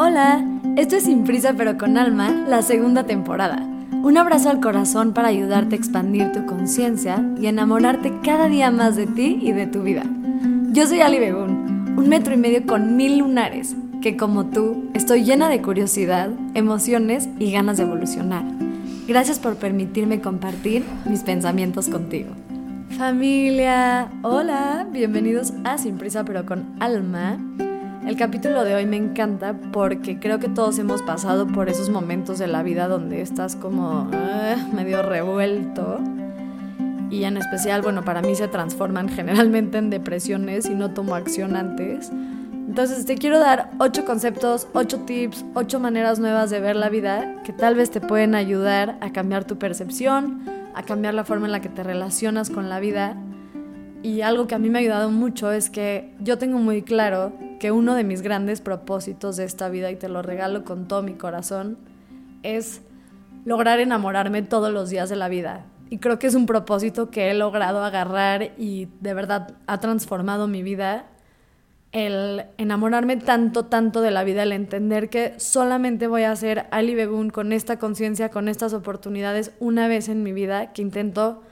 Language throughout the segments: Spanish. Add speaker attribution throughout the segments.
Speaker 1: Hola, esto es Sin Prisa pero con Alma, la segunda temporada. Un abrazo al corazón para ayudarte a expandir tu conciencia y enamorarte cada día más de ti y de tu vida. Yo soy Ali Begún, un metro y medio con mil lunares, que como tú estoy llena de curiosidad, emociones y ganas de evolucionar. Gracias por permitirme compartir mis pensamientos contigo. Familia, hola, bienvenidos a Sin Prisa pero con Alma. El capítulo de hoy me encanta porque creo que todos hemos pasado por esos momentos de la vida donde estás como ah, medio revuelto. Y en especial, bueno, para mí se transforman generalmente en depresiones y no tomo acción antes. Entonces te quiero dar ocho conceptos, ocho tips, ocho maneras nuevas de ver la vida que tal vez te pueden ayudar a cambiar tu percepción, a cambiar la forma en la que te relacionas con la vida. Y algo que a mí me ha ayudado mucho es que yo tengo muy claro que uno de mis grandes propósitos de esta vida, y te lo regalo con todo mi corazón, es lograr enamorarme todos los días de la vida. Y creo que es un propósito que he logrado agarrar y de verdad ha transformado mi vida. El enamorarme tanto, tanto de la vida, el entender que solamente voy a ser Ali Begun con esta conciencia, con estas oportunidades una vez en mi vida, que intento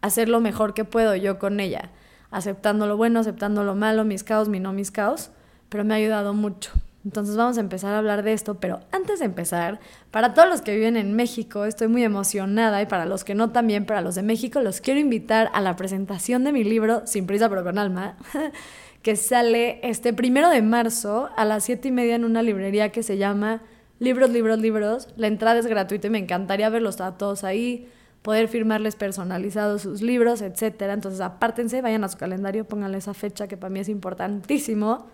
Speaker 1: hacer lo mejor que puedo yo con ella, aceptando lo bueno, aceptando lo malo, mis caos, mi no mis caos pero me ha ayudado mucho. Entonces vamos a empezar a hablar de esto, pero antes de empezar, para todos los que viven en México, estoy muy emocionada y para los que no también, para los de México, los quiero invitar a la presentación de mi libro, Sin prisa pero con alma, que sale este primero de marzo a las siete y media en una librería que se llama Libros, Libros, Libros. La entrada es gratuita y me encantaría verlos a todos ahí, poder firmarles personalizados sus libros, etc. Entonces apártense, vayan a su calendario, pónganle esa fecha que para mí es importantísimo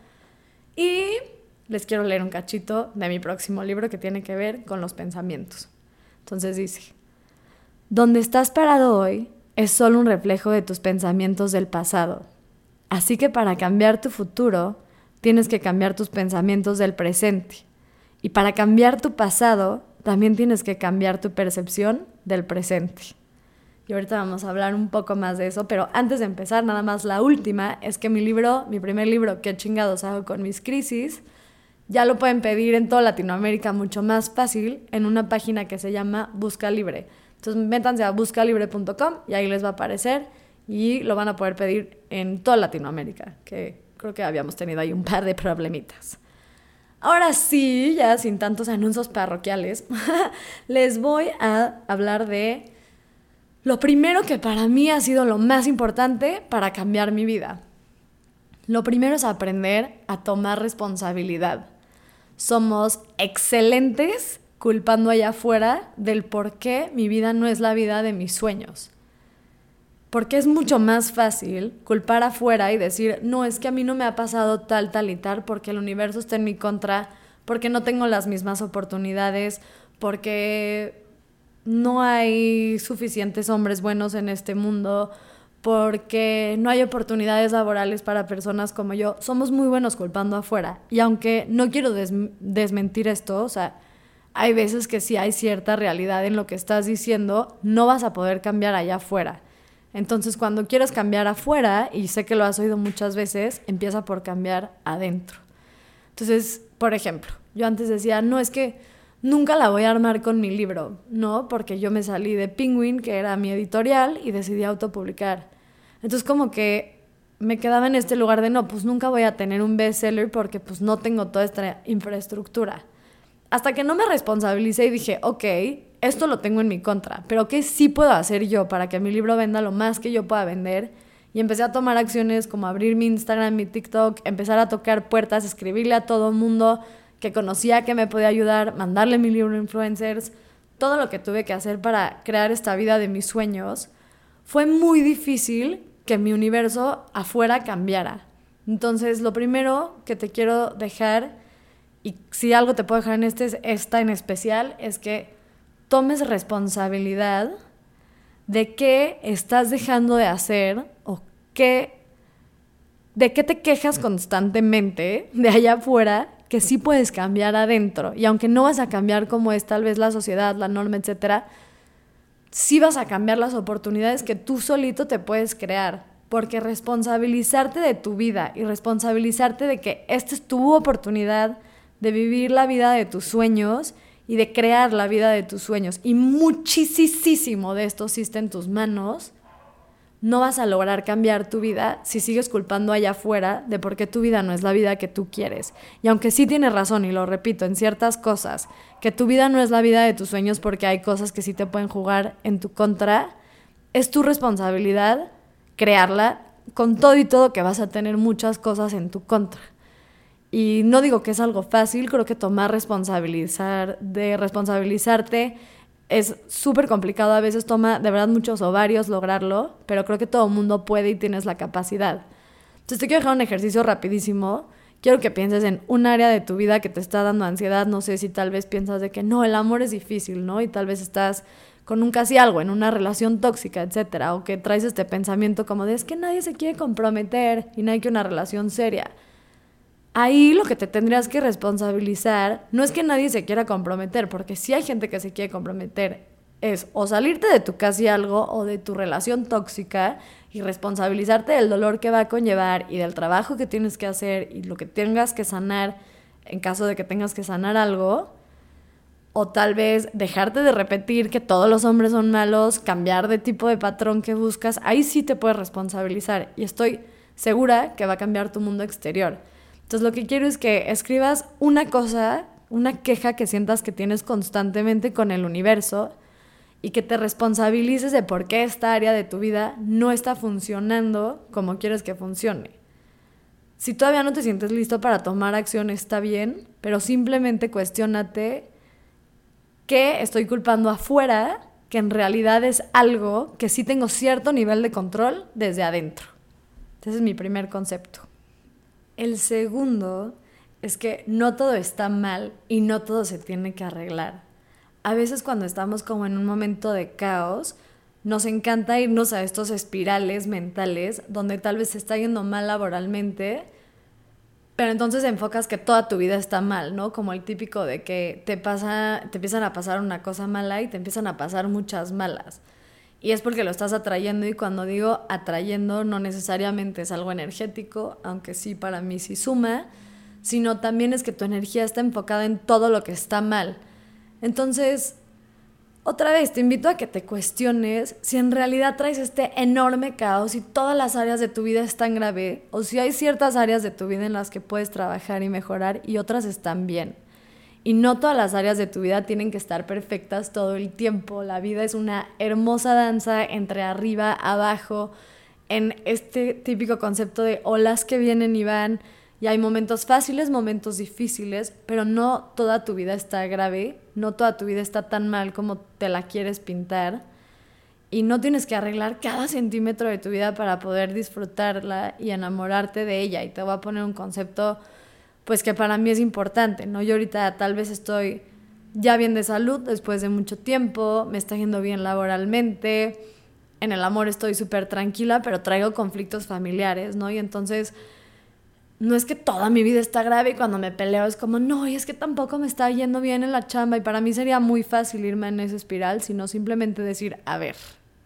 Speaker 1: y les quiero leer un cachito de mi próximo libro que tiene que ver con los pensamientos. Entonces dice, donde estás parado hoy es solo un reflejo de tus pensamientos del pasado. Así que para cambiar tu futuro, tienes que cambiar tus pensamientos del presente. Y para cambiar tu pasado, también tienes que cambiar tu percepción del presente. Y ahorita vamos a hablar un poco más de eso, pero antes de empezar, nada más la última, es que mi libro, mi primer libro, ¿Qué chingados hago con mis crisis? Ya lo pueden pedir en toda Latinoamérica mucho más fácil en una página que se llama Busca Libre. Entonces métanse a buscalibre.com y ahí les va a aparecer y lo van a poder pedir en toda Latinoamérica, que creo que habíamos tenido ahí un par de problemitas. Ahora sí, ya sin tantos anuncios parroquiales, les voy a hablar de lo primero que para mí ha sido lo más importante para cambiar mi vida. Lo primero es aprender a tomar responsabilidad. Somos excelentes culpando allá afuera del por qué mi vida no es la vida de mis sueños. Porque es mucho más fácil culpar afuera y decir, no, es que a mí no me ha pasado tal, tal y tal, porque el universo está en mi contra, porque no tengo las mismas oportunidades, porque no hay suficientes hombres buenos en este mundo, porque no hay oportunidades laborales para personas como yo. Somos muy buenos culpando afuera. Y aunque no quiero desmentir esto, o sea, hay veces que sí hay cierta realidad en lo que estás diciendo, no vas a poder cambiar allá afuera. Entonces, cuando quieres cambiar afuera, y sé que lo has oído muchas veces, empieza por cambiar adentro. Entonces, por ejemplo, yo antes decía, no, es que nunca la voy a armar con mi libro, ¿no? Porque yo me salí de Penguin, que era mi editorial, y decidí autopublicar. Entonces como que me quedaba en este lugar de, no, pues nunca voy a tener un bestseller porque pues no tengo toda esta infraestructura. Hasta que no me responsabilicé y dije, ok, esto lo tengo en mi contra, pero ¿qué sí puedo hacer yo para que mi libro venda lo más que yo pueda vender? Y empecé a tomar acciones como abrir mi Instagram, mi TikTok, empezar a tocar puertas, escribirle a todo el mundo, que conocía que me podía ayudar, mandarle mi libro a influencers, todo lo que tuve que hacer para crear esta vida de mis sueños, fue muy difícil que mi universo afuera cambiara. Entonces, lo primero que te quiero dejar, y si algo te puedo dejar en este, esta en especial, es que tomes responsabilidad de qué estás dejando de hacer o qué, de qué te quejas constantemente de allá afuera que sí puedes cambiar adentro. Y aunque no vas a cambiar como es tal vez la sociedad, la norma, etcétera, sí vas a cambiar las oportunidades que tú solito te puedes crear. Porque responsabilizarte de tu vida y responsabilizarte de que esta es tu oportunidad de vivir la vida de tus sueños y de crear la vida de tus sueños. Y muchísimo de esto existe en tus manos. No vas a lograr cambiar tu vida si sigues culpando allá afuera de por qué tu vida no es la vida que tú quieres. Y aunque sí tienes razón, y lo repito, en ciertas cosas, que tu vida no es la vida de tus sueños porque hay cosas que sí te pueden jugar en tu contra, es tu responsabilidad crearla con todo y todo que vas a tener muchas cosas en tu contra. Y no digo que es algo fácil, creo que tomar responsabilizar, de responsabilizarte es súper complicado, a veces toma de verdad muchos ovarios lograrlo, pero creo que todo el mundo puede y tienes la capacidad. Entonces te quiero dejar un ejercicio rapidísimo. Quiero que pienses en un área de tu vida que te está dando ansiedad. No sé si tal vez piensas de que no, el amor es difícil, ¿no? Y tal vez estás con un casi algo, en una relación tóxica, etcétera, o que traes este pensamiento como de es que nadie se quiere comprometer y no hay que una relación seria. Ahí lo que te tendrías que responsabilizar no es que nadie se quiera comprometer, porque si hay gente que se quiere comprometer, es o salirte de tu casi algo o de tu relación tóxica y responsabilizarte del dolor que va a conllevar y del trabajo que tienes que hacer y lo que tengas que sanar en caso de que tengas que sanar algo. O tal vez dejarte de repetir que todos los hombres son malos, cambiar de tipo de patrón que buscas, ahí sí te puedes responsabilizar. Y estoy segura que va a cambiar tu mundo exterior. Entonces lo que quiero es que escribas una cosa, una queja que sientas que tienes constantemente con el universo y que te responsabilices de por qué esta área de tu vida no está funcionando como quieres que funcione. Si todavía no te sientes listo para tomar acción, está bien, pero simplemente cuestionate qué estoy culpando afuera, que en realidad es algo que sí tengo cierto nivel de control desde adentro. Ese es mi primer concepto. El segundo es que no todo está mal y no todo se tiene que arreglar. A veces cuando estamos como en un momento de caos, nos encanta irnos a estos espirales mentales donde tal vez se está yendo mal laboralmente, pero entonces enfocas que toda tu vida está mal, ¿no? Como el típico de que te pasa, te empiezan a pasar una cosa mala y te empiezan a pasar muchas malas. Y es porque lo estás atrayendo y cuando digo atrayendo no necesariamente es algo energético, aunque sí para mí sí suma, sino también es que tu energía está enfocada en todo lo que está mal. Entonces, otra vez te invito a que te cuestiones si en realidad traes este enorme caos y todas las áreas de tu vida están grave o si hay ciertas áreas de tu vida en las que puedes trabajar y mejorar y otras están bien. Y no todas las áreas de tu vida tienen que estar perfectas todo el tiempo. La vida es una hermosa danza entre arriba, abajo, en este típico concepto de olas que vienen y van. Y hay momentos fáciles, momentos difíciles, pero no toda tu vida está grave, no toda tu vida está tan mal como te la quieres pintar. Y no tienes que arreglar cada centímetro de tu vida para poder disfrutarla y enamorarte de ella. Y te voy a poner un concepto pues que para mí es importante, ¿no? Yo ahorita tal vez estoy ya bien de salud después de mucho tiempo, me está yendo bien laboralmente, en el amor estoy súper tranquila, pero traigo conflictos familiares, ¿no? Y entonces no es que toda mi vida está grave y cuando me peleo es como, no, y es que tampoco me está yendo bien en la chamba y para mí sería muy fácil irme en esa espiral, sino simplemente decir, a ver,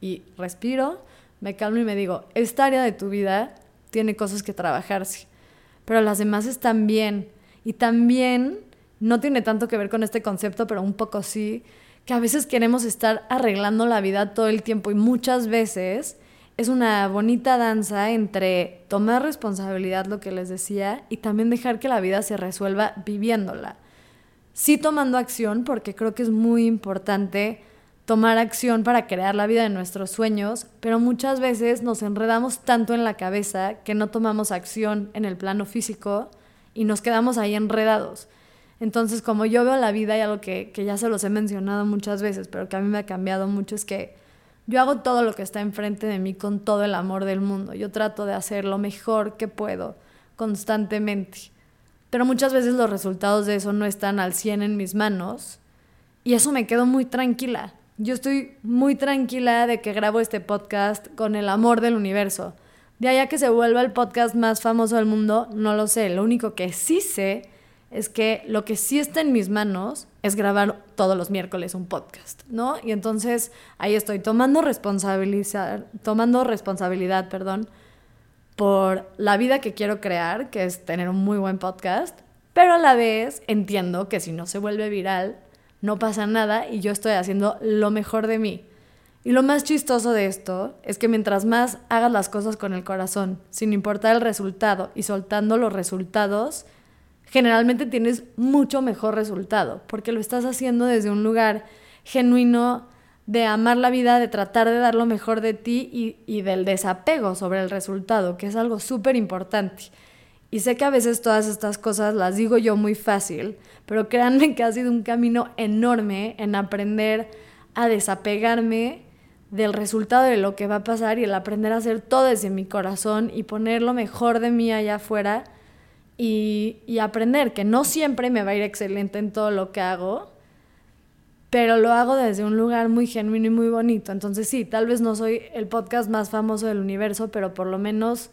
Speaker 1: y respiro, me calmo y me digo, esta área de tu vida tiene cosas que trabajarse pero las demás están bien. Y también no tiene tanto que ver con este concepto, pero un poco sí, que a veces queremos estar arreglando la vida todo el tiempo y muchas veces es una bonita danza entre tomar responsabilidad, lo que les decía, y también dejar que la vida se resuelva viviéndola. Sí tomando acción, porque creo que es muy importante tomar acción para crear la vida de nuestros sueños, pero muchas veces nos enredamos tanto en la cabeza que no tomamos acción en el plano físico y nos quedamos ahí enredados. Entonces, como yo veo la vida y algo que, que ya se los he mencionado muchas veces, pero que a mí me ha cambiado mucho, es que yo hago todo lo que está enfrente de mí con todo el amor del mundo. Yo trato de hacer lo mejor que puedo constantemente. Pero muchas veces los resultados de eso no están al 100 en mis manos y eso me quedo muy tranquila. Yo estoy muy tranquila de que grabo este podcast con el amor del universo. De allá que se vuelva el podcast más famoso del mundo, no lo sé. Lo único que sí sé es que lo que sí está en mis manos es grabar todos los miércoles un podcast, ¿no? Y entonces ahí estoy tomando responsabilizar, tomando responsabilidad, perdón, por la vida que quiero crear, que es tener un muy buen podcast, pero a la vez entiendo que si no se vuelve viral, no pasa nada y yo estoy haciendo lo mejor de mí. Y lo más chistoso de esto es que mientras más hagas las cosas con el corazón, sin importar el resultado y soltando los resultados, generalmente tienes mucho mejor resultado, porque lo estás haciendo desde un lugar genuino de amar la vida, de tratar de dar lo mejor de ti y, del desapego sobre el resultado, que es algo súper importante. Y sé que a veces todas estas cosas las digo yo muy fácil, pero créanme que ha sido un camino enorme en aprender a desapegarme del resultado de lo que va a pasar y el aprender a hacer todo desde mi corazón y poner lo mejor de mí allá afuera y, y aprender que no siempre me va a ir excelente en todo lo que hago, pero lo hago desde un lugar muy genuino y muy bonito. Entonces sí, tal vez no soy el podcast más famoso del universo, pero por lo menos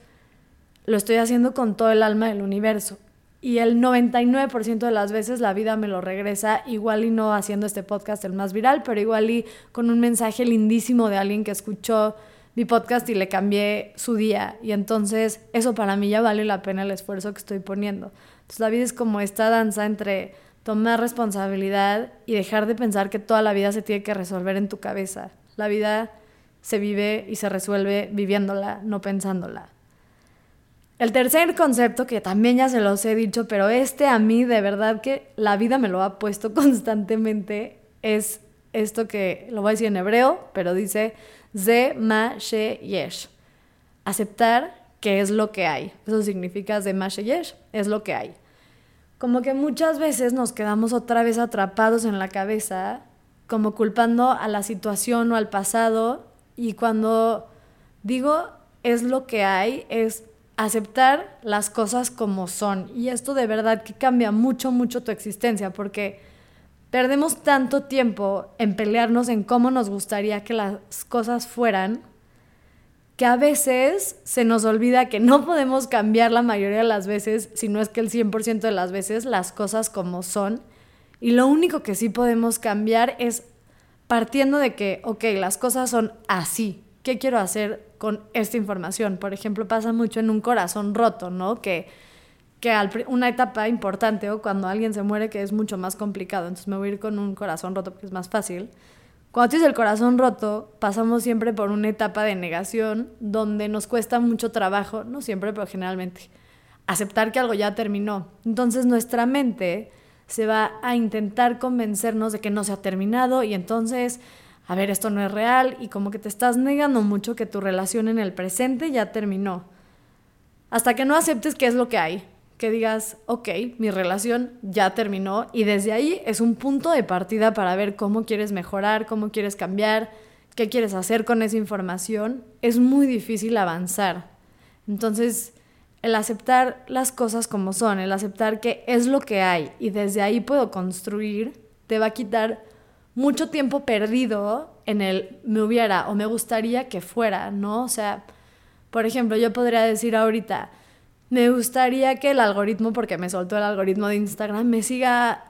Speaker 1: lo estoy haciendo con todo el alma del universo. Y el 99% de las veces la vida me lo regresa, igual y no haciendo este podcast el más viral, pero igual y con un mensaje lindísimo de alguien que escuchó mi podcast y le cambié su día. Y entonces eso para mí ya vale la pena el esfuerzo que estoy poniendo. Entonces la vida es como esta danza entre tomar responsabilidad y dejar de pensar que toda la vida se tiene que resolver en tu cabeza. La vida se vive y se resuelve viviéndola, no pensándola. El tercer concepto, que también ya se los he dicho, pero este a mí de verdad que la vida me lo ha puesto constantemente, es esto que lo voy a decir en hebreo, pero dice Ze ma she yesh. Aceptar que es lo que hay. Eso significa Ze ma she yesh, es lo que hay. Como que muchas veces nos quedamos otra vez atrapados en la cabeza, como culpando a la situación o al pasado, y cuando digo es lo que hay, es aceptar las cosas como son. Y esto de verdad que cambia mucho, mucho tu existencia, porque perdemos tanto tiempo en pelearnos en cómo nos gustaría que las cosas fueran, que a veces se nos olvida que no podemos cambiar la mayoría de las veces, si no es que el 100% de las veces, las cosas como son. Y lo único que sí podemos cambiar es partiendo de que, ok, las cosas son así. ¿Qué quiero hacer con esta información. Por ejemplo, pasa mucho en un corazón roto, ¿no? Que, que una etapa importante o cuando alguien se muere que es mucho más complicado. Entonces me voy a ir con un corazón roto porque es más fácil. Cuando tienes el corazón roto, pasamos siempre por una etapa de negación donde nos cuesta mucho trabajo, no siempre, pero generalmente, aceptar que algo ya terminó. Entonces nuestra mente se va a intentar convencernos de que no se ha terminado y entonces a ver, esto no es real y como que te estás negando mucho que tu relación en el presente ya terminó. Hasta que no aceptes qué es lo que hay, que digas, ok, mi relación ya terminó y desde ahí es un punto de partida para ver cómo quieres mejorar, cómo quieres cambiar, qué quieres hacer con esa información. Es muy difícil avanzar. Entonces, el aceptar las cosas como son, el aceptar que es lo que hay y desde ahí puedo construir, te va a quitar mucho tiempo perdido en el me hubiera o me gustaría que fuera, ¿no? O sea, por ejemplo, yo podría decir ahorita, me gustaría que el algoritmo, porque me soltó el algoritmo de Instagram, me siga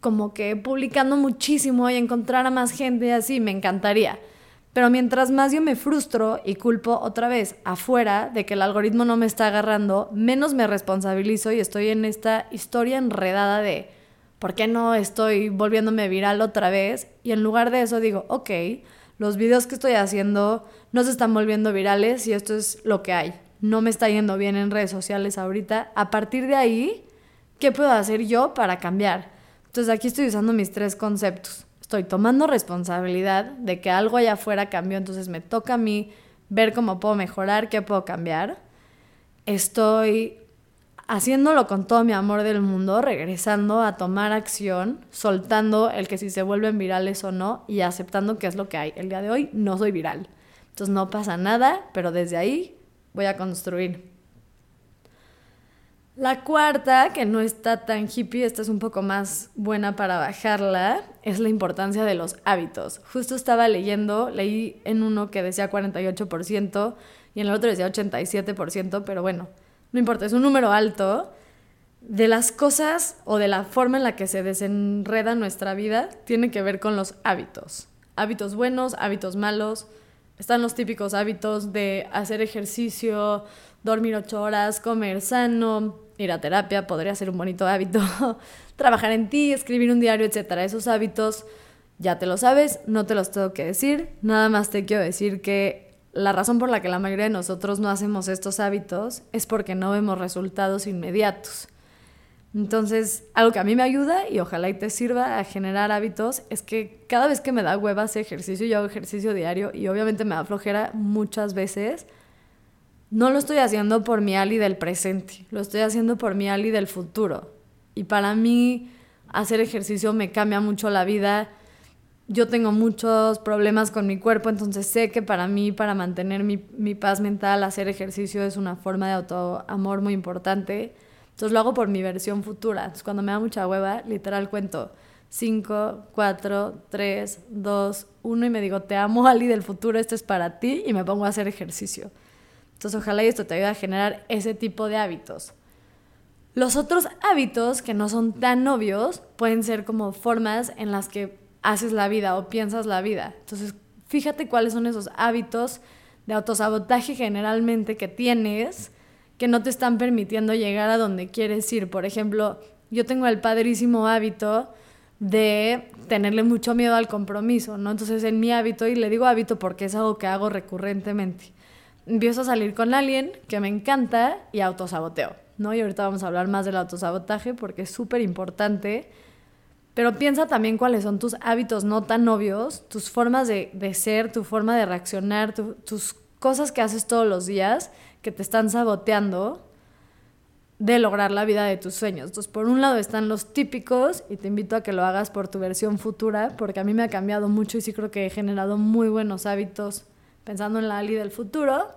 Speaker 1: como que publicando muchísimo y encontrar a más gente así, me encantaría. Pero mientras más yo me frustro y culpo otra vez afuera de que el algoritmo no me está agarrando, menos me responsabilizo y estoy en esta historia enredada de ¿por qué no estoy volviéndome viral otra vez? Y en lugar de eso digo, ok, los videos que estoy haciendo no se están volviendo virales y esto es lo que hay. No me está yendo bien en redes sociales ahorita. A partir de ahí, ¿qué puedo hacer yo para cambiar? Entonces aquí estoy usando mis tres conceptos. Estoy tomando responsabilidad de que algo allá afuera cambió, entonces me toca a mí ver cómo puedo mejorar, qué puedo cambiar. Estoy haciéndolo con todo mi amor del mundo, regresando a tomar acción, soltando el que si se vuelven virales o no y aceptando que es lo que hay. El día de hoy no soy viral. Entonces no pasa nada, pero desde ahí voy a construir. La cuarta, que no está tan hippie, esta es un poco más buena para bajarla, es la importancia de los hábitos. Justo estaba leyendo, leí en uno que decía 48% y en el otro decía 87%, pero bueno, no importa, es un número alto, de las cosas o de la forma en la que se desenreda nuestra vida tiene que ver con los hábitos. Hábitos buenos, hábitos malos. Están los típicos hábitos de hacer ejercicio, dormir ocho horas, comer sano, ir a terapia podría ser un bonito hábito, trabajar en ti, escribir un diario, etcétera. Esos hábitos ya te lo sabes, no te los tengo que decir, nada más te quiero decir que la razón por la que la mayoría de nosotros no hacemos estos hábitos es porque no vemos resultados inmediatos. Entonces, algo que a mí me ayuda y ojalá y te sirva a generar hábitos es que cada vez que me da hueva hacer ejercicio, yo hago ejercicio diario y obviamente me da flojera muchas veces, no lo estoy haciendo por mi Ali del presente, lo estoy haciendo por mi Ali del futuro. Y para mí hacer ejercicio me cambia mucho la vida. Yo tengo muchos problemas con mi cuerpo, entonces sé que para mí, para mantener mi, mi paz mental, hacer ejercicio es una forma de autoamor muy importante. Entonces lo hago por mi versión futura. Entonces cuando me da mucha hueva, literal cuento 5, 4, 3, 2, 1 y me digo, te amo Ali del futuro, esto es para ti y me pongo a hacer ejercicio. Entonces ojalá esto te ayude a generar ese tipo de hábitos. Los otros hábitos que no son tan obvios pueden ser como formas en las que haces la vida o piensas la vida. Entonces fíjate cuáles son esos hábitos de autosabotaje generalmente que tienes que no te están permitiendo llegar a donde quieres ir. Por ejemplo, yo tengo el padrísimo hábito de tenerle mucho miedo al compromiso, ¿no? Entonces en mi hábito, y le digo hábito porque es algo que hago recurrentemente, empiezo a salir con alguien que me encanta y autosaboteo, ¿no? Y ahorita vamos a hablar más del autosabotaje porque es súper importante. Pero piensa también cuáles son tus hábitos no tan obvios, tus formas de, ser, tu forma de reaccionar, tus cosas que haces todos los días que te están saboteando de lograr la vida de tus sueños. Entonces, por un lado están los típicos y te invito a que lo hagas por tu versión futura, porque a mí me ha cambiado mucho y sí creo que he generado muy buenos hábitos pensando en la Ali del futuro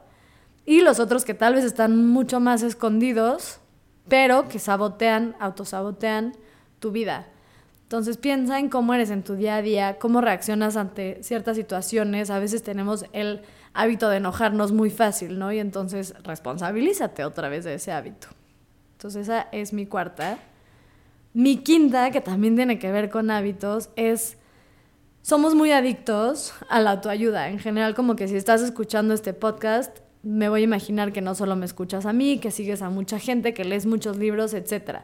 Speaker 1: y los otros que tal vez están mucho más escondidos, pero que sabotean, autosabotean tu vida. Entonces piensa en cómo eres en tu día a día, cómo reaccionas ante ciertas situaciones. A veces tenemos el hábito de enojarnos muy fácil, ¿no? Y entonces responsabilízate otra vez de ese hábito. Entonces esa es mi cuarta. Mi quinta, que también tiene que ver con hábitos, es somos muy adictos a la autoayuda. En general, como que si estás escuchando este podcast, me voy a imaginar que no solo me escuchas a mí, que sigues a mucha gente, que lees muchos libros, etc.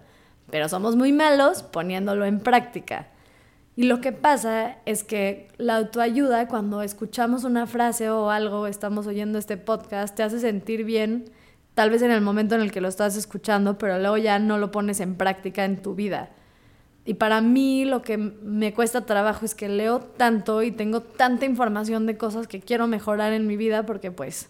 Speaker 1: Pero somos muy malos poniéndolo en práctica. Y lo que pasa es que la autoayuda, cuando escuchamos una frase o algo, estamos oyendo este podcast, te hace sentir bien, tal vez en el momento en el que lo estás escuchando, pero luego ya no lo pones en práctica en tu vida. Y para mí lo que me cuesta trabajo es que leo tanto y tengo tanta información de cosas que quiero mejorar en mi vida porque pues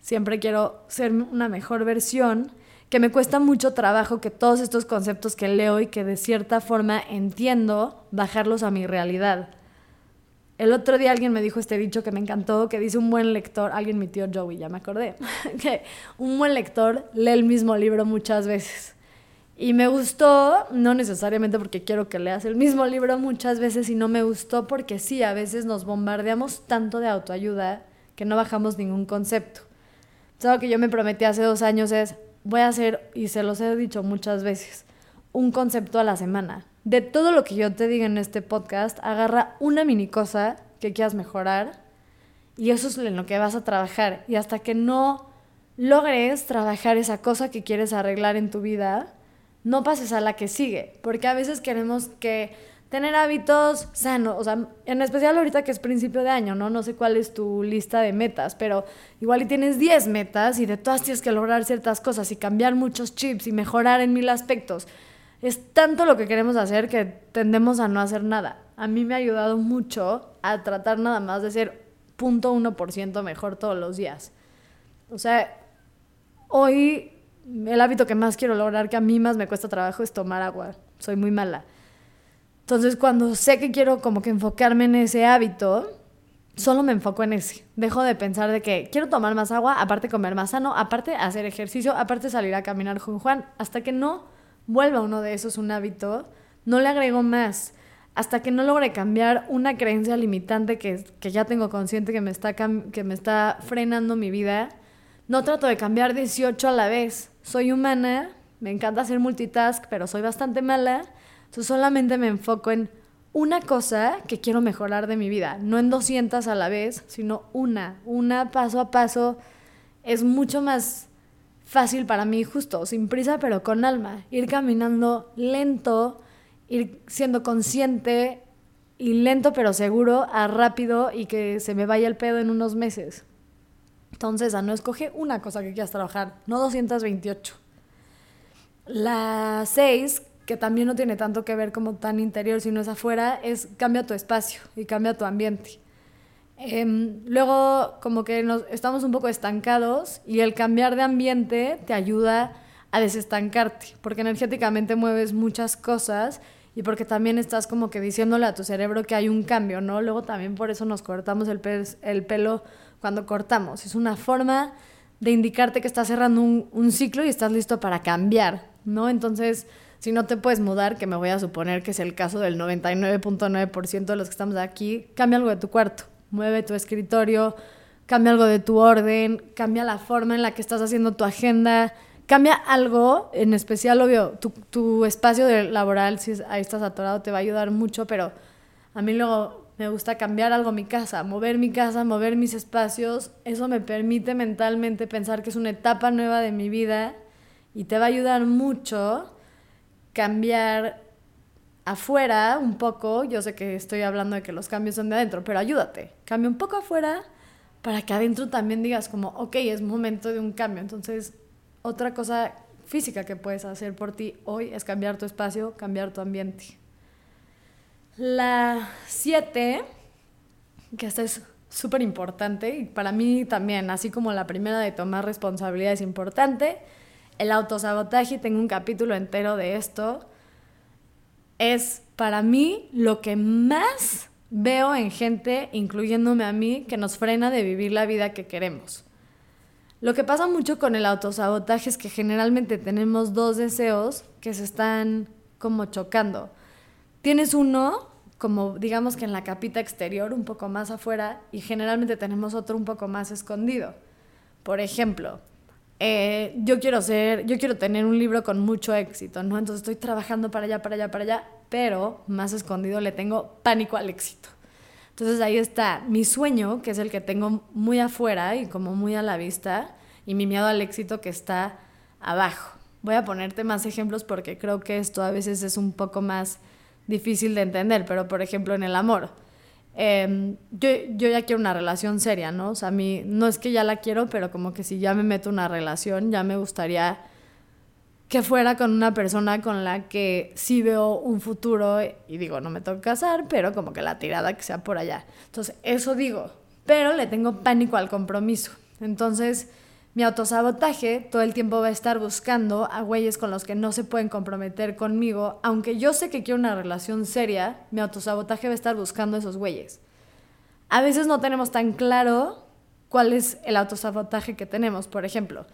Speaker 1: siempre quiero ser una mejor versión, que me cuesta mucho trabajo que todos estos conceptos que leo y que de cierta forma entiendo, bajarlos a mi realidad. El otro día alguien me dijo este dicho que me encantó, que dice un buen lector, alguien mi tío Joey, ya me acordé, que un buen lector lee el mismo libro muchas veces. Y me gustó, no necesariamente porque quiero que leas el mismo libro muchas veces, sino me gustó porque sí, a veces nos bombardeamos tanto de autoayuda que no bajamos ningún concepto. Algo que yo me prometí hace dos años es, voy a hacer, y se los he dicho muchas veces, un concepto a la semana. De todo lo que yo te diga en este podcast, agarra una mini cosa que quieras mejorar y eso es en lo que vas a trabajar. Y hasta que no logres trabajar esa cosa que quieres arreglar en tu vida, no pases a la que sigue, porque a veces queremos que tener hábitos sanos, o sea, en especial ahorita que es principio de año, ¿no? No sé cuál es tu lista de metas, pero igual y tienes 10 metas y de todas tienes que lograr ciertas cosas y cambiar muchos chips y mejorar en mil aspectos. Es tanto lo que queremos hacer que tendemos a no hacer nada. A mí me ha ayudado mucho a tratar nada más de ser 0.1% mejor todos los días. O sea, hoy el hábito que más quiero lograr, que a mí más me cuesta trabajo, es tomar agua. Soy muy mala. Entonces, cuando sé que quiero como que enfocarme en ese hábito, solo me enfoco en ese. Dejo de pensar de que quiero tomar más agua, aparte comer más sano, aparte hacer ejercicio, aparte salir a caminar con Juan. Hasta que no vuelva uno de esos un hábito, no le agrego más. Hasta que no logre cambiar una creencia limitante que, que ya tengo consciente que me, está, que me está frenando mi vida, no trato de cambiar 18 a la vez. Soy humana, me encanta hacer multitask, pero soy bastante mala. Entonces solamente me enfoco en una cosa que quiero mejorar de mi vida, no en 200 a la vez, sino una, una paso a paso. Es mucho más fácil para mí, justo, sin prisa, pero con alma. Ir caminando lento, ir siendo consciente y lento pero seguro a rápido y que se me vaya el pedo en unos meses. Entonces, a no escoge una cosa que quieras trabajar, no 228. La 6, que también no tiene tanto que ver como tan interior, sino es afuera, es cambia tu espacio y cambia tu ambiente. Em, luego, como que nos, estamos un poco estancados y el cambiar de ambiente te ayuda a desestancarte, porque energéticamente mueves muchas cosas y porque también estás como que diciéndole a tu cerebro que hay un cambio, ¿no? Luego también por eso nos cortamos el, el pelo cuando cortamos. Es una forma de indicarte que estás cerrando un, un ciclo y estás listo para cambiar, ¿no? Entonces, si no te puedes mudar, que me voy a suponer que es el caso del 99.9% de los que estamos aquí, cambia algo de tu cuarto mueve tu escritorio, cambia algo de tu orden, cambia la forma en la que estás haciendo tu agenda, cambia algo, en especial, obvio, tu, tu espacio laboral, si ahí estás atorado, te va a ayudar mucho, pero a mí luego me gusta cambiar algo mi casa, mover mi casa, mover mis espacios, eso me permite mentalmente pensar que es una etapa nueva de mi vida y te va a ayudar mucho cambiar afuera un poco, yo sé que estoy hablando de que los cambios son de adentro, pero ayúdate, cambia un poco afuera para que adentro también digas como, ok, es momento de un cambio. Entonces, otra cosa física que puedes hacer por ti hoy es cambiar tu espacio, cambiar tu ambiente. La siete, que esta es súper importante y para mí también, así como la primera de tomar responsabilidad es importante, el autosabotaje, tengo un capítulo entero de esto, es para mí lo que más veo en gente, incluyéndome a mí, que nos frena de vivir la vida que queremos. Lo que pasa mucho con el autosabotaje es que generalmente tenemos dos deseos que se están como chocando. Tienes uno, como digamos que en la capita exterior, un poco más afuera, y generalmente tenemos otro un poco más escondido. Por ejemplo, eh, yo quiero ser, yo quiero tener un libro con mucho éxito, ¿no? Entonces estoy trabajando para allá, para allá, para allá, pero más escondido le tengo pánico al éxito. Entonces ahí está mi sueño, que es el que tengo muy afuera y como muy a la vista, y mi miedo al éxito que está abajo. Voy a ponerte más ejemplos porque creo que esto a veces es un poco más difícil de entender, pero por ejemplo en el amor Em, yo, yo, ya quiero una relación seria, ¿no? O sea, a mí no es que ya la quiero, pero como que si ya me meto una relación, ya me gustaría que fuera con una persona con la que sí veo un futuro y digo, no me tengo que casar, pero como que la tirada que sea por allá. Entonces, eso digo, pero le tengo pánico al compromiso. Entonces, mi autosabotaje todo el tiempo va a estar buscando a güeyes con los que no se pueden comprometer conmigo, aunque yo sé que quiero una relación seria, mi autosabotaje va a estar buscando a esos güeyes. A veces no tenemos tan claro cuál es el autosabotaje que tenemos. Por ejemplo,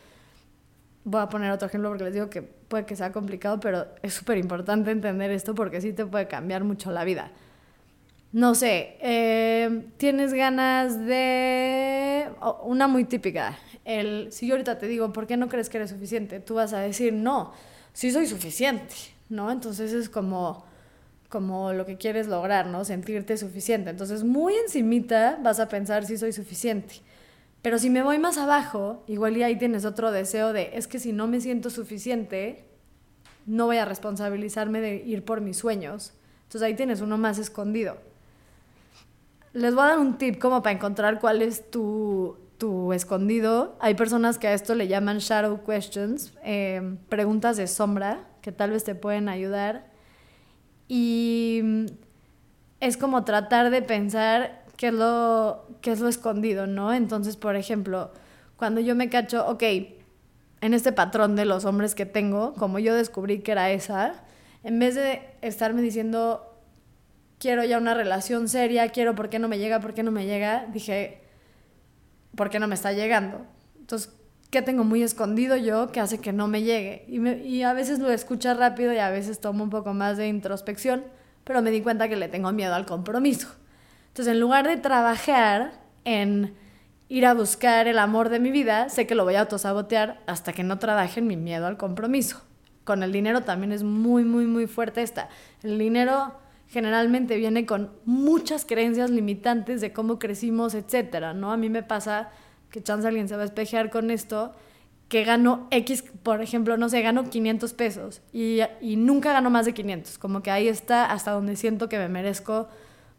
Speaker 1: voy a poner otro ejemplo porque les digo que puede que sea complicado, pero es súper importante entender esto porque sí te puede cambiar mucho la vida. No sé, eh, tienes ganas de... una muy típica, el, si yo ahorita te digo, ¿por qué no crees que eres suficiente? Tú vas a decir, no, sí soy suficiente, ¿no? Entonces es como, como lo que quieres lograr, ¿no? Sentirte suficiente. Entonces muy encimita vas a pensar si soy suficiente. Pero si me voy más abajo, igual y ahí tienes otro deseo de, es que si no me siento suficiente, no voy a responsabilizarme de ir por mis sueños. Entonces ahí tienes uno más escondido. Les voy a dar un tip como para encontrar cuál es tu, tu escondido. Hay personas que a esto le llaman shadow questions, eh, preguntas de sombra que tal vez te pueden ayudar. Y es como tratar de pensar qué es lo, qué es lo escondido, ¿no? Entonces, por ejemplo, cuando yo me cacho, ok, en este patrón de los hombres que tengo, como yo descubrí que era esa, en vez de estarme diciendo, quiero ya una relación seria, quiero por qué no me llega, por qué no me llega, dije, ¿por qué no me está llegando? Entonces, ¿qué tengo muy escondido yo que hace que no me llegue? Y, a veces lo escucho rápido y a veces tomo un poco más de introspección, pero me di cuenta que le tengo miedo al compromiso. Entonces, en lugar de trabajar en ir a buscar el amor de mi vida, sé que lo voy a autosabotear hasta que no trabaje en mi miedo al compromiso. Con el dinero también es muy, muy, muy fuerte esta. El dinero generalmente viene con muchas creencias limitantes de cómo crecimos, etcétera, ¿no? A mí me pasa que chance alguien se va a espejear con esto, que gano X, por ejemplo, no sé, gano 500 pesos y, y nunca gano más de 500, como que ahí está hasta donde siento que me merezco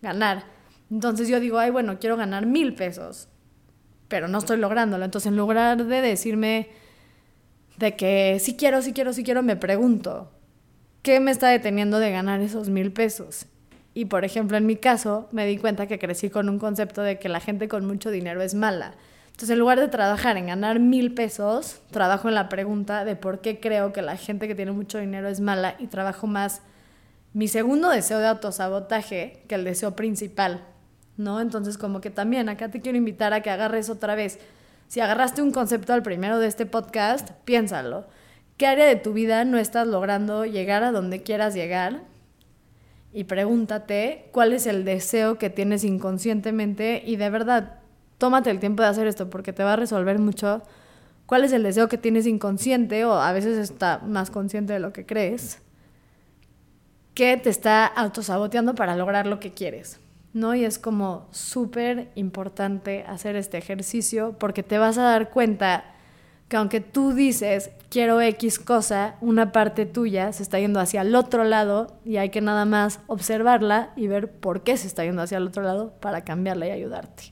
Speaker 1: ganar. Entonces yo digo, ay, bueno, quiero ganar mil pesos, pero no estoy lográndolo. Entonces en lugar de decirme de que sí quiero, sí quiero, sí quiero, me pregunto, ¿qué me está deteniendo de ganar esos mil pesos? Y por ejemplo, en mi caso, me di cuenta que crecí con un concepto de que la gente con mucho dinero es mala. Entonces, en lugar de trabajar en ganar mil pesos, trabajo en la pregunta de por qué creo que la gente que tiene mucho dinero es mala y trabajo más mi segundo deseo de autosabotaje que el deseo principal, ¿no? Entonces, como que también acá te quiero invitar a que agarres otra vez. Si agarraste un concepto al primero de este podcast, piénsalo. ¿Qué área de tu vida no estás logrando llegar a donde quieras llegar? Y pregúntate cuál es el deseo que tienes inconscientemente y de verdad tómate el tiempo de hacer esto porque te va a resolver mucho cuál es el deseo que tienes inconsciente o a veces está más consciente de lo que crees que te está autosaboteando para lograr lo que quieres. ¿no? Y es como súper importante hacer este ejercicio porque te vas a dar cuenta que aunque tú dices quiero X cosa, una parte tuya se está yendo hacia el otro lado y hay que nada más observarla y ver por qué se está yendo hacia el otro lado para cambiarla y ayudarte.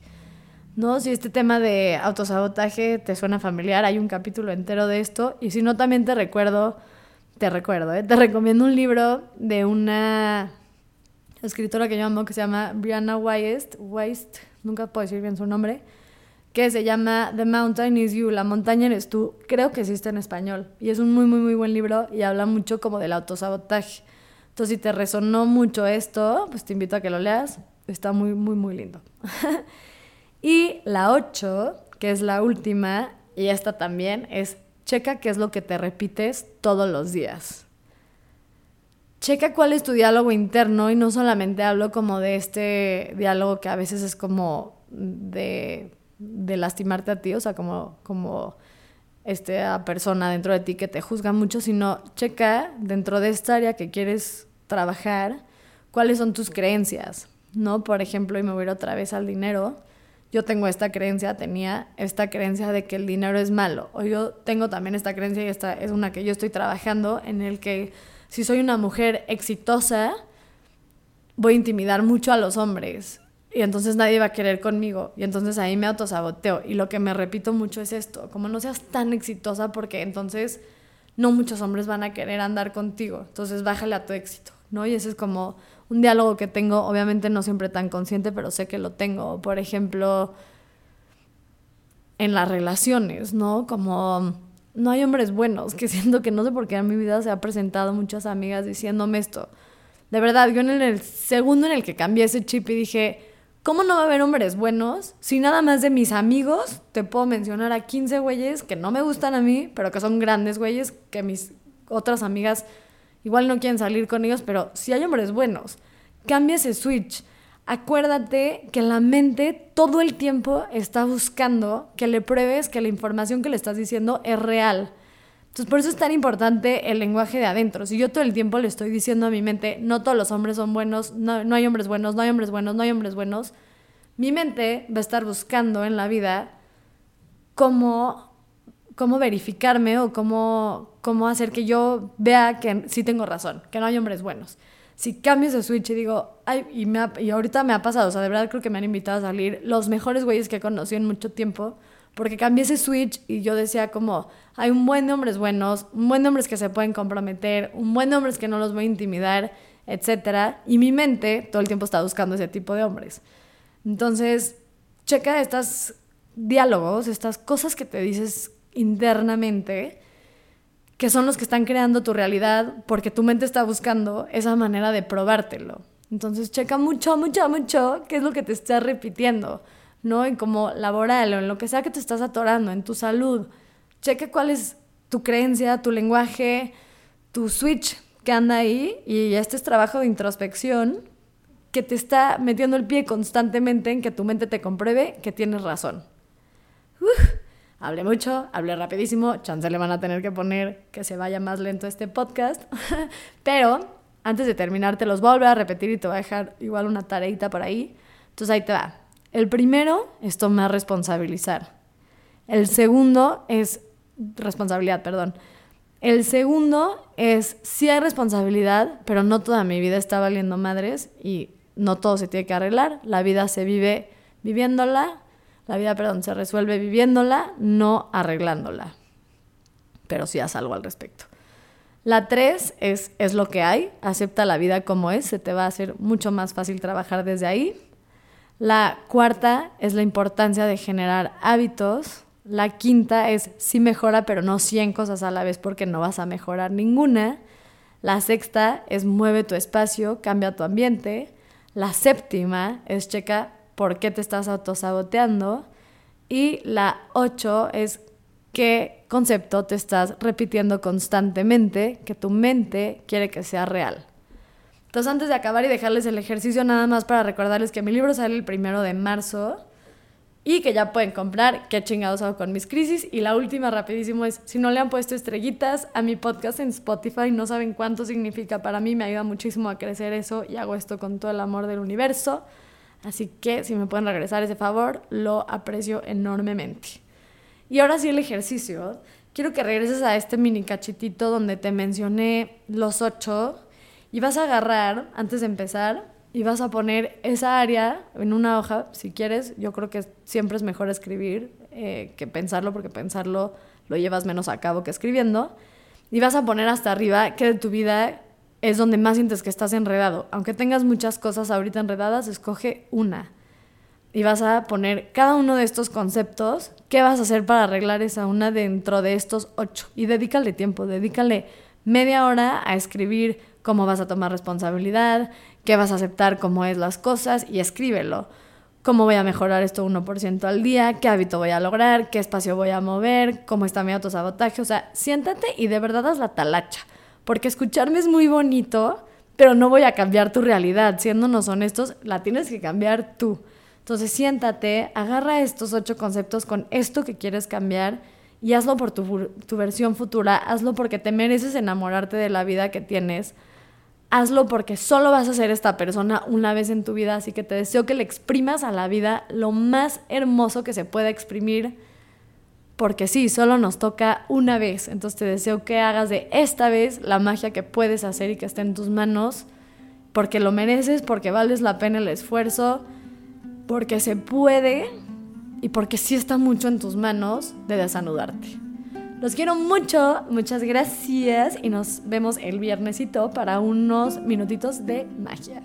Speaker 1: ¿no? Si este tema de autosabotaje te suena familiar, hay un capítulo entero de esto. Y si no, también te recuerdo, te recuerdo, ¿eh? te recomiendo un libro de una escritora que yo amo que se llama Brianna Weist, Weist, nunca puedo decir bien su nombre, que se llama The Mountain is You, La montaña eres tú. Creo que existe en español. Y es un muy, muy, muy buen libro y habla mucho como del autosabotaje. Entonces, si te resonó mucho esto, pues te invito a que lo leas. Está muy, muy, muy lindo. Y la 8, que es la última, y esta también, es checa qué es lo que te repites todos los días. Checa cuál es tu diálogo interno y no solamente hablo como de este diálogo que a veces es como de, de lastimarte a ti, o sea, como, como esta persona dentro de ti que te juzga mucho, sino checa dentro de esta área que quieres trabajar cuáles son tus creencias, ¿no? Por ejemplo, y me voy otra vez al dinero yo tengo esta creencia, tenía esta creencia de que el dinero es malo. O yo tengo también esta creencia y esta es una que yo estoy trabajando en el que si soy una mujer exitosa, voy a intimidar mucho a los hombres. Y entonces nadie va a querer conmigo. Y entonces ahí me autosaboteo. Y lo que me repito mucho es esto, como no seas tan exitosa porque entonces no muchos hombres van a querer andar contigo. Entonces bájale a tu éxito, ¿no? Y ese es como un diálogo que tengo, obviamente no siempre tan consciente, pero sé que lo tengo. Por ejemplo, en las relaciones, ¿no? Como no hay hombres buenos, que siento que no sé por qué en mi vida se ha presentado muchas amigas diciéndome esto. De verdad, yo en el segundo en el que cambié ese chip y dije, ¿cómo no va a haber hombres buenos si nada más de mis amigos te puedo mencionar a 15 güeyes que no me gustan a mí, pero que son grandes güeyes que mis otras amigas igual no quieren salir con ellos, pero si hay hombres buenos, cambia ese switch. Acuérdate que la mente todo el tiempo está buscando que le pruebes que la información que le estás diciendo es real. Entonces, por eso es tan importante el lenguaje de adentro. Si yo todo el tiempo le estoy diciendo a mi mente, no todos los hombres son buenos, no, no hay hombres buenos, no hay hombres buenos, no hay hombres buenos, mi mente va a estar buscando en la vida cómo cómo verificarme o cómo, cómo hacer que yo vea que sí tengo razón, que no hay hombres buenos. Si cambio ese switch y digo, ay, y, me y ahorita me ha pasado, o sea, de verdad creo que me han invitado a salir los mejores güeyes que he conocido en mucho tiempo, porque cambié ese switch y yo decía como, hay un buen de hombres buenos, un buen de hombres que se pueden comprometer, un buen de hombres que no los voy a intimidar, etc. Y mi mente todo el tiempo está buscando ese tipo de hombres. Entonces, checa estos diálogos, estas cosas que te dices internamente, que son los que están creando tu realidad porque tu mente está buscando esa manera de probártelo. Entonces checa mucho, mucho, mucho qué es lo que te estás repitiendo, ¿no? En como laboral o en lo que sea que te estás atorando, en tu salud. Checa cuál es tu creencia, tu lenguaje, tu switch que anda ahí y este es trabajo de introspección que te está metiendo el pie constantemente en que tu mente te compruebe que tienes razón. Hablé mucho, hablé rapidísimo, chance le van a tener que poner que se vaya más lento este podcast, pero antes de terminar te los voy a volver a repetir y te voy a dejar igual una tareita por ahí. Entonces ahí te va. El primero es tomar responsabilizar. El segundo es responsabilidad, perdón. El segundo es, sí hay responsabilidad, pero no toda mi vida está valiendo madres y no todo se tiene que arreglar. La vida se vive viviéndola, la vida, perdón, se resuelve viviéndola, no arreglándola. Pero sí haz algo al respecto. La tres es, es lo que hay, acepta la vida como es, se te va a hacer mucho más fácil trabajar desde ahí. La cuarta es la importancia de generar hábitos. La quinta es sí mejora, pero no 100 cosas a la vez porque no vas a mejorar ninguna. La sexta es mueve tu espacio, cambia tu ambiente. La séptima es checa por qué te estás autosaboteando. Y la ocho es qué concepto te estás repitiendo constantemente que tu mente quiere que sea real. Entonces, antes de acabar y dejarles el ejercicio, nada más para recordarles que mi libro sale el primero de marzo y que ya pueden comprar qué chingados hago con mis crisis. Y la última, rapidísimo, es si no le han puesto estrellitas a mi podcast en Spotify, no saben cuánto significa para mí, me ayuda muchísimo a crecer eso y hago esto con todo el amor del universo. Así que si me pueden regresar ese favor, lo aprecio enormemente. Y ahora sí el ejercicio. Quiero que regreses a este mini cachitito donde te mencioné los ocho y vas a agarrar, antes de empezar, y vas a poner esa área en una hoja, si quieres. Yo creo que siempre es mejor escribir eh, que pensarlo, porque pensarlo lo llevas menos a cabo que escribiendo. Y vas a poner hasta arriba que de tu vida es donde más sientes que estás enredado. Aunque tengas muchas cosas ahorita enredadas, escoge una y vas a poner cada uno de estos conceptos, qué vas a hacer para arreglar esa una dentro de estos ocho. Y dedícale tiempo, dedícale media hora a escribir cómo vas a tomar responsabilidad, qué vas a aceptar, cómo es las cosas y escríbelo. ¿Cómo voy a mejorar esto 1% al día? ¿Qué hábito voy a lograr? ¿Qué espacio voy a mover? ¿Cómo está mi autosabotaje? O sea, siéntate y de verdad haz la talacha. Porque escucharme es muy bonito, pero no voy a cambiar tu realidad. Siéndonos honestos, la tienes que cambiar tú. Entonces siéntate, agarra estos ocho conceptos con esto que quieres cambiar y hazlo por tu, versión futura, hazlo porque te mereces enamorarte de la vida que tienes, hazlo porque solo vas a ser esta persona una vez en tu vida, así que te deseo que le exprimas a la vida lo más hermoso que se pueda exprimir, porque sí, solo nos toca una vez, entonces te deseo que hagas de esta vez la magia que puedes hacer y que esté en tus manos, porque lo mereces, porque vales la pena el esfuerzo porque se puede y porque sí está mucho en tus manos de desanudarte. Los quiero mucho, muchas gracias y nos vemos el viernesito para unos minutitos de magia.